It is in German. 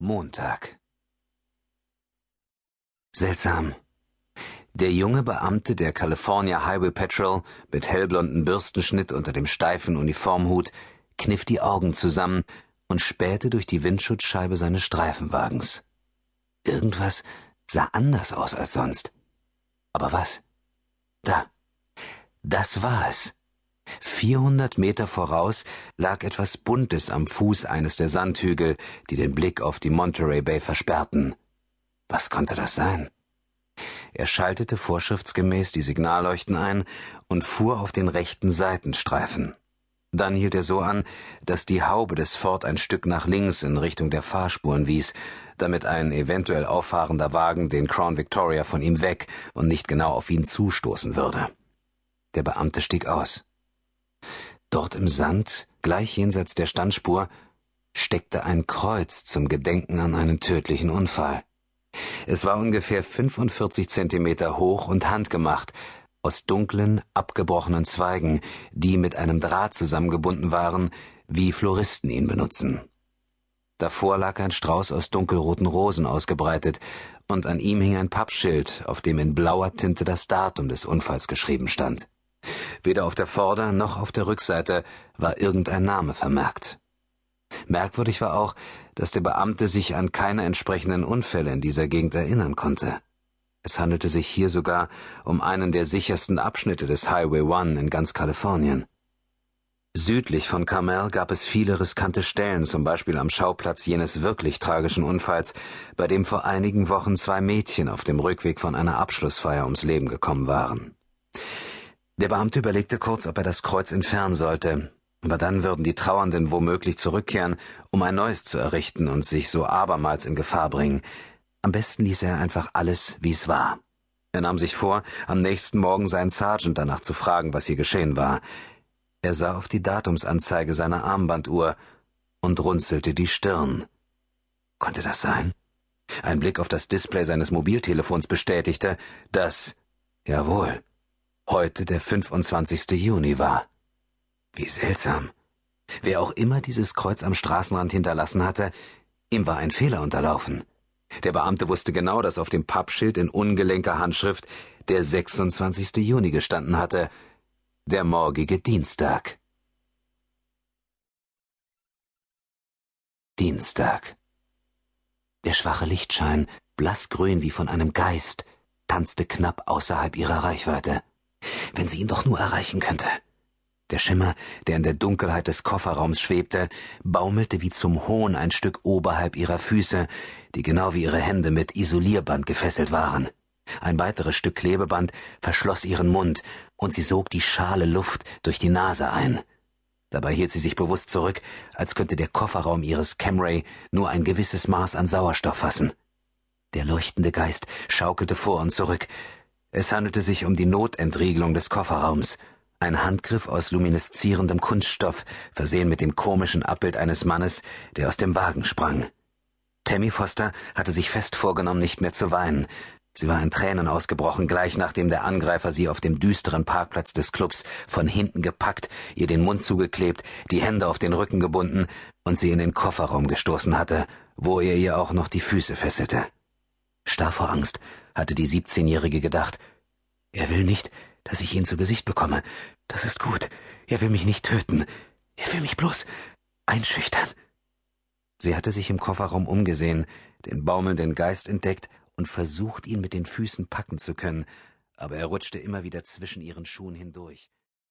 Montag. Seltsam. Der junge Beamte der California Highway Patrol mit hellblonden Bürstenschnitt unter dem steifen Uniformhut kniff die Augen zusammen und spähte durch die Windschutzscheibe seines Streifenwagens. Irgendwas sah anders aus als sonst. Aber was? Da. Das war es. Vierhundert Meter voraus lag etwas Buntes am Fuß eines der Sandhügel, die den Blick auf die Monterey Bay versperrten. Was konnte das sein? Er schaltete vorschriftsgemäß die Signalleuchten ein und fuhr auf den rechten Seitenstreifen. Dann hielt er so an, dass die Haube des Ford ein Stück nach links in Richtung der Fahrspuren wies, damit ein eventuell auffahrender Wagen den Crown Victoria von ihm weg und nicht genau auf ihn zustoßen würde. Der Beamte stieg aus. Dort im Sand, gleich jenseits der Standspur, steckte ein Kreuz zum Gedenken an einen tödlichen Unfall. Es war ungefähr 45 Zentimeter hoch und handgemacht, aus dunklen, abgebrochenen Zweigen, die mit einem Draht zusammengebunden waren, wie Floristen ihn benutzen. Davor lag ein Strauß aus dunkelroten Rosen ausgebreitet, und an ihm hing ein Pappschild, auf dem in blauer Tinte das Datum des Unfalls geschrieben stand. Weder auf der Vorder- noch auf der Rückseite war irgendein Name vermerkt. Merkwürdig war auch, dass der Beamte sich an keine entsprechenden Unfälle in dieser Gegend erinnern konnte. Es handelte sich hier sogar um einen der sichersten Abschnitte des Highway One in ganz Kalifornien. Südlich von Carmel gab es viele riskante Stellen, zum Beispiel am Schauplatz jenes wirklich tragischen Unfalls, bei dem vor einigen Wochen zwei Mädchen auf dem Rückweg von einer Abschlussfeier ums Leben gekommen waren. Der Beamte überlegte kurz, ob er das Kreuz entfernen sollte, aber dann würden die Trauernden womöglich zurückkehren, um ein neues zu errichten und sich so abermals in Gefahr bringen. Am besten ließ er einfach alles, wie es war. Er nahm sich vor, am nächsten Morgen seinen Sergeant danach zu fragen, was hier geschehen war. Er sah auf die Datumsanzeige seiner Armbanduhr und runzelte die Stirn. Konnte das sein? Ein Blick auf das Display seines Mobiltelefons bestätigte, dass, jawohl, heute der 25. Juni war. Wie seltsam. Wer auch immer dieses Kreuz am Straßenrand hinterlassen hatte, ihm war ein Fehler unterlaufen. Der Beamte wusste genau, dass auf dem Pappschild in ungelenker Handschrift der 26. Juni gestanden hatte, der morgige Dienstag. Dienstag. Der schwache Lichtschein, blassgrün wie von einem Geist, tanzte knapp außerhalb ihrer Reichweite wenn sie ihn doch nur erreichen könnte. Der Schimmer, der in der Dunkelheit des Kofferraums schwebte, baumelte wie zum Hohn ein Stück oberhalb ihrer Füße, die genau wie ihre Hände mit Isolierband gefesselt waren. Ein weiteres Stück Klebeband verschloss ihren Mund, und sie sog die schale Luft durch die Nase ein. Dabei hielt sie sich bewusst zurück, als könnte der Kofferraum ihres Camry nur ein gewisses Maß an Sauerstoff fassen. Der leuchtende Geist schaukelte vor und zurück, es handelte sich um die Notentriegelung des Kofferraums, ein Handgriff aus lumineszierendem Kunststoff, versehen mit dem komischen Abbild eines Mannes, der aus dem Wagen sprang. Tammy Foster hatte sich fest vorgenommen, nicht mehr zu weinen. Sie war in Tränen ausgebrochen, gleich nachdem der Angreifer sie auf dem düsteren Parkplatz des Clubs von hinten gepackt, ihr den Mund zugeklebt, die Hände auf den Rücken gebunden und sie in den Kofferraum gestoßen hatte, wo er ihr auch noch die Füße fesselte. Starr vor Angst hatte die Siebzehnjährige gedacht. Er will nicht, dass ich ihn zu Gesicht bekomme. Das ist gut. Er will mich nicht töten. Er will mich bloß einschüchtern. Sie hatte sich im Kofferraum umgesehen, den baumelnden Geist entdeckt und versucht, ihn mit den Füßen packen zu können, aber er rutschte immer wieder zwischen ihren Schuhen hindurch.